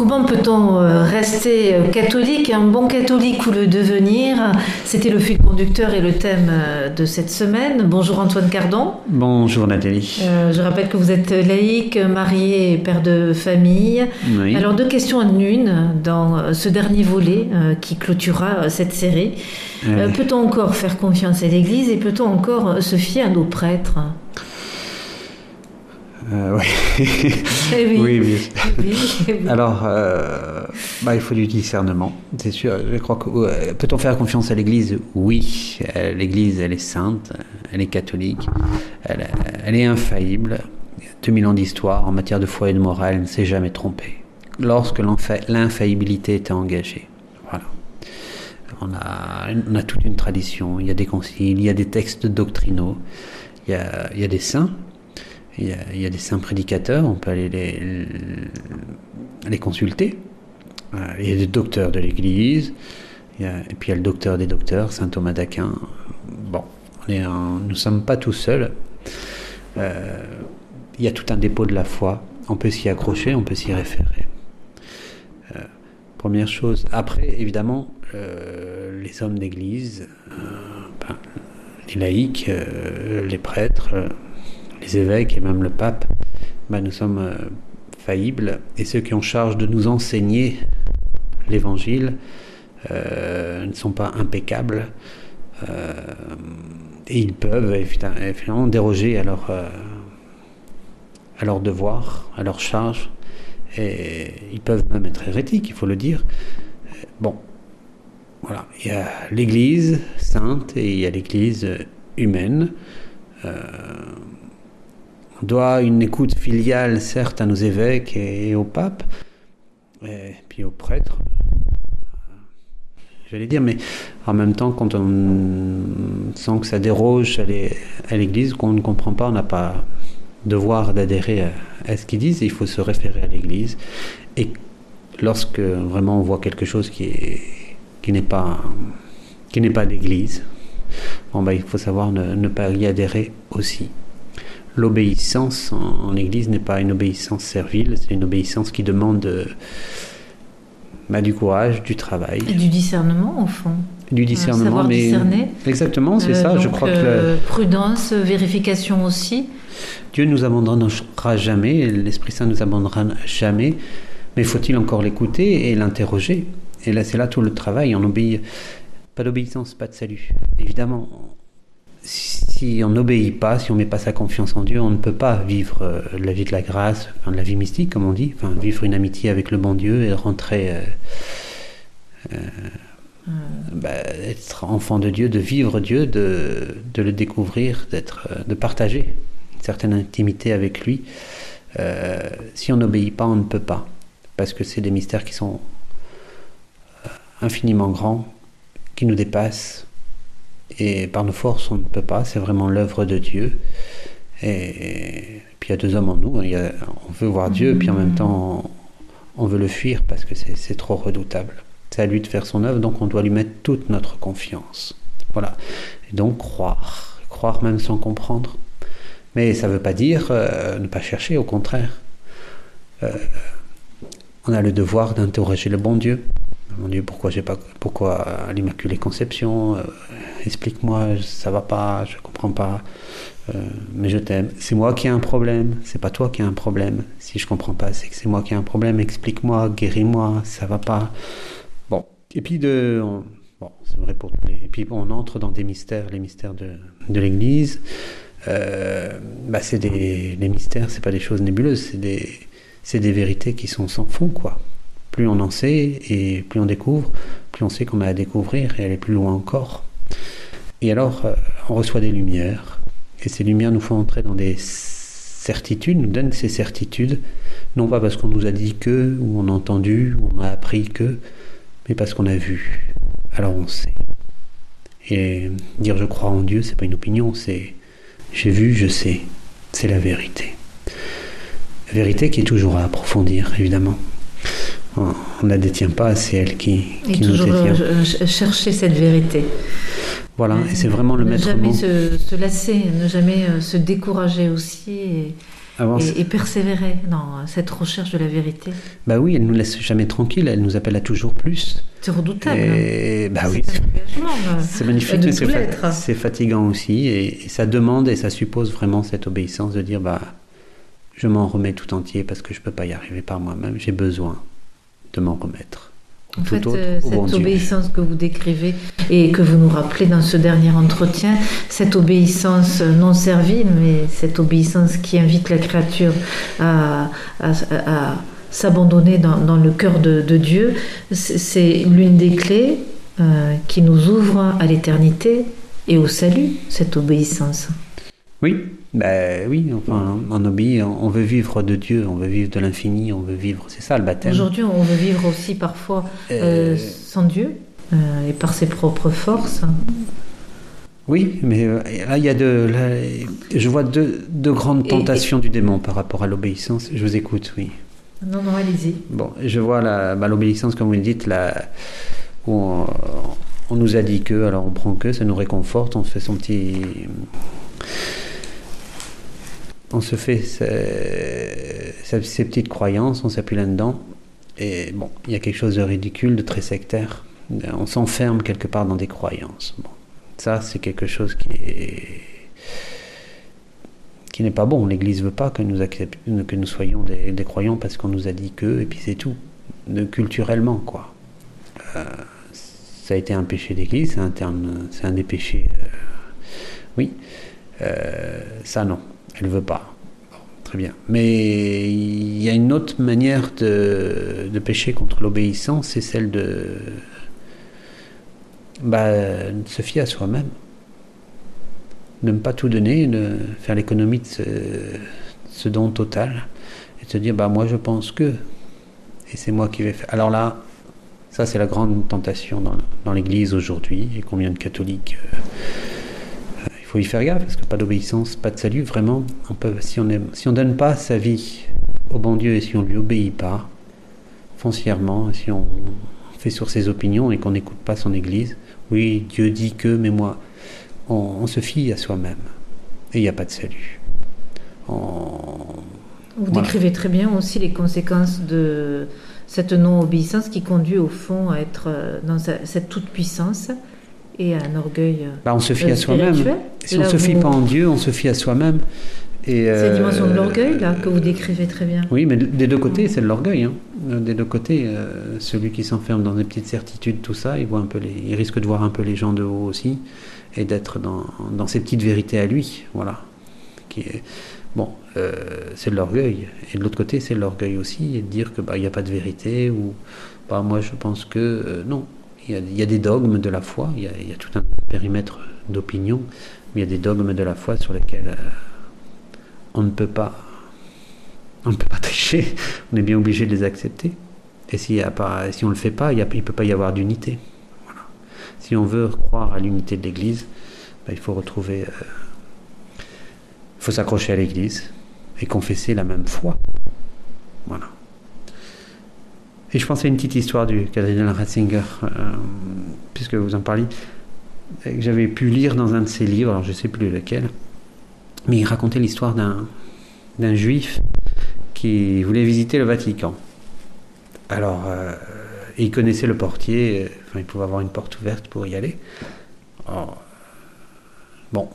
Comment peut-on euh, rester euh, catholique, un bon catholique ou le devenir? C'était le fil conducteur et le thème euh, de cette semaine. Bonjour Antoine Cardon. Bonjour Nathalie. je rappelle que vous êtes laïque, marié et père de famille. Alors deux questions en une dans ce dernier volet qui clôturera cette série. Peut-on encore faire confiance à l'Église et peut-on encore se fier à nos prêtres? Euh, oui. oui. oui, Alors, euh, bah, il faut du discernement, c'est sûr. Je crois que peut-on faire confiance à l'Église? Oui. L'Église, elle est sainte, elle est catholique, elle, elle est infaillible. 2000 ans d'histoire en matière de foi et de morale, elle ne s'est jamais trompée. Lorsque l'infaillibilité était engagée. Voilà. On a, on a toute une tradition. Il y a des conciles, il y a des textes doctrinaux, il y a, il y a des saints il y, a, des saints prédicateurs, on peut aller les, consulter. Euh, il y a des docteurs de l'Église, et puis il y a le docteur des docteurs, saint Thomas d'Aquin. Bon, nous ne sommes pas tout seuls. Euh, il y a tout un dépôt de la foi. On peut s'y accrocher, on peut s'y référer. Euh, première chose. Après, évidemment, les hommes d'église, ben, les laïcs, les prêtres, les évêques et même le pape, ben, nous sommes euh, faillibles et ceux qui ont charge de nous enseigner l'évangile euh, ne sont pas impeccables euh, et ils peuvent évidemment déroger à leur, à leur devoir, à leur charge et ils peuvent même être hérétiques, il faut le dire. Bon, voilà, il y a l'Église sainte et il y a l'Église humaine. On doit une écoute filiale, certes, à nos évêques et, au pape, et puis aux prêtres, j'allais dire, mais en même temps, quand on sent que ça déroge à l'Église, qu'on ne comprend pas, on n'a pas devoir d'adhérer à, ce qu'ils disent, il faut se référer à l'Église. Et lorsque vraiment on voit quelque chose qui est qui n'est pas qui n'est pas l'Église, ben, il faut savoir ne pas y adhérer aussi l'obéissance en, Église n'est pas une obéissance servile, c'est une obéissance qui demande euh, bah, du courage, du travail. Et du discernement, au fond. Du discernement, mais. Discerner. Exactement, c'est ça. je crois que. Euh, prudence, vérification aussi. Dieu nous abandonnera jamais, l'Esprit Saint nous abandonnera jamais, mais faut-il encore l'écouter et l'interroger? Et là, c'est là tout le travail. On obéit. Pas d'obéissance, pas de salut. Évidemment, si on n'obéit pas, si on ne met pas sa confiance en Dieu, on ne peut pas vivre euh, la vie de la grâce, enfin, la vie mystique, comme on dit, enfin, vivre une amitié avec le bon Dieu et rentrer, euh, euh, hmm. bah, être enfant de Dieu, de vivre Dieu, de, de le découvrir, d'être, de partager une certaine intimité avec lui. si on n'obéit pas, on ne peut pas, parce que c'est des mystères qui sont infiniment grands, qui nous dépassent et par nos forces, on ne peut pas. C'est vraiment l'œuvre de Dieu. Et, puis il y a deux hommes en nous. on veut voir Dieu, puis en même temps, on, veut le fuir parce que c'est trop redoutable. C'est à lui de faire son œuvre, donc on doit lui mettre toute notre confiance. Voilà. Et donc croire. Croire même sans comprendre. Mais ça ne veut pas dire euh, ne pas chercher, au contraire. Euh, on a le devoir d'interroger le bon Dieu. Mon Dieu, pourquoi j'ai pas, pourquoi l'Immaculée Conception euh, Explique-moi, ça va pas, je comprends pas, euh, mais je t'aime. C'est moi qui ai un problème, c'est pas toi qui as un problème. Si je comprends pas, c'est que c'est moi qui ai un problème. Explique-moi, guéris-moi, ça va pas. Bon, et puis de, bon, c'est vrai pour tous les. Et puis on entre dans des mystères, les mystères de, de l'Église. Euh, bah c'est des les mystères, c'est pas des choses nébuleuses, c'est des c'est des vérités qui sont sans fond, quoi. Plus on en sait et plus on découvre, plus on sait qu'on a à découvrir et aller plus loin encore. Et alors, euh, on reçoit des lumières, et ces lumières nous font entrer dans des certitudes, nous donnent ces certitudes, non pas parce qu'on nous a dit que, ou on a entendu, ou on a appris que, mais parce qu'on a vu. Alors on sait. Et dire je crois en Dieu, c'est pas une opinion, c'est j'ai vu, je sais. C'est la vérité. Vérité qui est toujours à approfondir, évidemment. On ne la détient pas, c'est elle qui, et toujours chercher cette vérité. Voilà, et c'est vraiment le maître mot. Ne jamais se, lasser, ne jamais se décourager aussi. Et et, persévérer dans cette recherche de la vérité. Bah oui, elle nous laisse jamais tranquille, elle nous appelle à toujours plus. C'est redoutable. bah oui, c'est magnifique, mais c'est fatigant aussi, et, ça demande et ça suppose vraiment cette obéissance de dire bah je m'en remets tout entier parce que je peux pas y arriver par moi-même, j'ai besoin de m'en remettre. En fait, euh, cette obéissance que vous décrivez et que vous nous rappelez dans ce dernier entretien, cette obéissance non servile, mais cette obéissance qui invite la créature à, s'abandonner dans, le cœur de, Dieu, c'est l'une des clés euh, qui nous ouvre à l'éternité et au salut, cette obéissance. Oui, ben oui, enfin, on obéit, on veut vivre de Dieu, on veut vivre de l'infini, on veut vivre, c'est ça le baptême. Aujourd'hui, on veut vivre aussi parfois euh, euh, sans Dieu euh, et par ses propres forces. Oui, mais là, il y a de, je vois deux, grandes tentations du démon par rapport à l'obéissance. Je vous écoute, oui. Non, non, allez-y. Bon, je vois bah, l'obéissance, comme vous le dites, là, où on, on, nous a dit que, alors on prend que, ça nous réconforte, on fait son petit on se fait ses, petites croyances, on s'appuie là-dedans. Et bon, il y a quelque chose de ridicule, de très sectaire. On s'enferme quelque part dans des croyances. Ça, c'est quelque chose qui qui n'est pas bon. L'Église veut pas que nous que nous soyons des, croyants parce qu'on nous a dit que, et puis c'est tout. De, culturellement, quoi. Euh, ça a été un péché d'Église, c'est un terme, c'est un des péchés. Euh, oui, euh, ça non. Elle veut pas. très bien. Mais il y a une autre manière de, de pécher contre l'obéissance, c'est celle de, bah, se fier à soi-même. De ne pas tout donner, de faire l'économie de ce, don total et de se dire bah moi je pense que et c'est moi qui vais faire. Alors là, ça c'est la grande tentation dans, dans l'Église aujourd'hui et combien de catholiques euh, faut y faire gaffe, parce que pas d'obéissance, pas de salut, vraiment, on peut, si on ne si on donne pas sa vie au bon Dieu et si on lui obéit pas, foncièrement, si on fait sur ses opinions et qu'on n'écoute pas son Église, oui, Dieu dit que, mais moi, on, se fie à soi-même. Et il n'y a pas de salut. Vous décrivez très bien aussi les conséquences de cette non-obéissance qui conduit au fond à être euh, dans cette toute-puissance et un orgueil. Euh, bah, on se fie à soi-même. Si on ne se fie pas en Dieu, on se fie à soi-même. C'est la dimension de l'orgueil là que vous décrivez très bien. Oui, mais des deux côtés, c'est de l'orgueil. Hein. Des deux côtés, euh, celui qui s'enferme dans des petites certitudes, tout ça, il voit un peu les, il risque de voir un peu les gens de haut aussi et d'être dans, dans ses petites vérités à lui, voilà. Qui est, bon, euh, c'est de l'orgueil. Et de l'autre côté, c'est de l'orgueil aussi et de dire que bah il n'y a pas de vérité ou bah moi je pense que non, il y, a, des dogmes de la foi, il y a, tout un périmètre d'opinion, mais il y a des dogmes de la foi sur lesquels euh, on ne peut pas on ne peut pas tricher, on est bien obligé de les accepter. Et si, on ne le fait pas, il ne peut pas y avoir d'unité. Si on veut croire à l'unité de l'Église, ben, il faut retrouver... Euh, il faut s'accrocher à l'Église et confesser la même foi. Voilà. Et je pensais à une petite histoire du cardinal Ratzinger, euh, puisque vous en parliez, que j'avais pu lire dans un de ses livres, alors je ne sais plus lequel, mais il racontait l'histoire d'un, d'un juif qui voulait visiter le Vatican. Alors, euh, il connaissait le portier, enfin, il pouvait avoir une porte ouverte pour y aller. bon,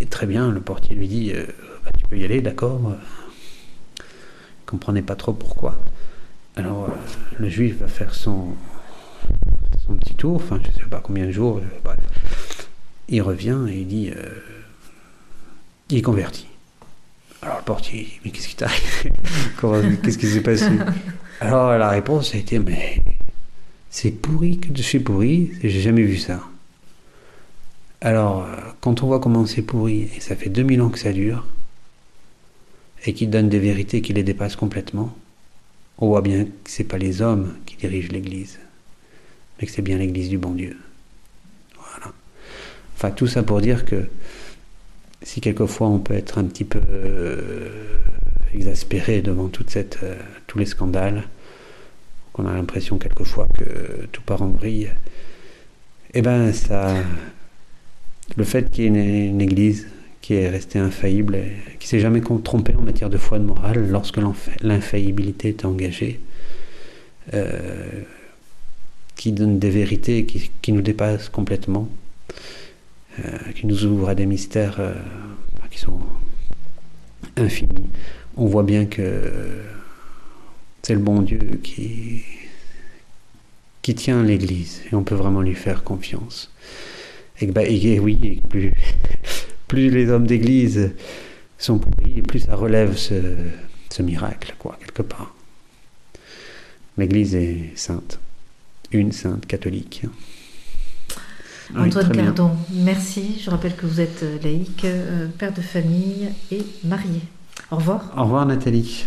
et très bien, le portier lui dit euh, bah, Tu peux y aller, d'accord Il ne comprenait pas trop pourquoi. Alors, euh, le juif va faire son, son petit tour, enfin, je ne sais pas combien de jours, euh, bref. Il revient et il dit euh, Il est converti. Alors, le portier dit Mais qu'est-ce qui t'arrive Qu'est-ce qui s'est passé Alors, la réponse a été Mais c'est pourri que je suis pourri, j'ai jamais vu ça. Alors, quand on voit comment c'est pourri, et ça fait 2000 ans que ça dure, et qu'il donne des vérités qui les dépassent complètement, on voit bien que ce n'est pas les hommes qui dirigent l'Église, mais que c'est bien l'Église du bon Dieu. Voilà. Enfin, tout ça pour dire que si quelquefois on peut être un petit peu euh, exaspéré devant euh, tous les scandales, qu'on a l'impression quelquefois que tout part en vrille, eh ben ça, le fait qu'il y ait une, église qui est restée infaillible, et qui s'est jamais trompée en matière de foi de morale lorsque l'infaillibilité est engagée, euh, qui donne des vérités qui, nous dépassent complètement, euh, qui nous ouvre à des mystères euh, qui sont infinis. On voit bien que c'est le bon Dieu qui, qui tient l'Église et on peut vraiment lui faire confiance. Et, bah, oui, plus, plus les hommes d'Église sont pourris, plus ça relève ce, ce miracle, quoi, quelque part. L'Église est sainte, une sainte catholique. Antoine Cardon, merci. Je rappelle que vous êtes laïque, euh, père de famille et marié. Au revoir. Au revoir Nathalie.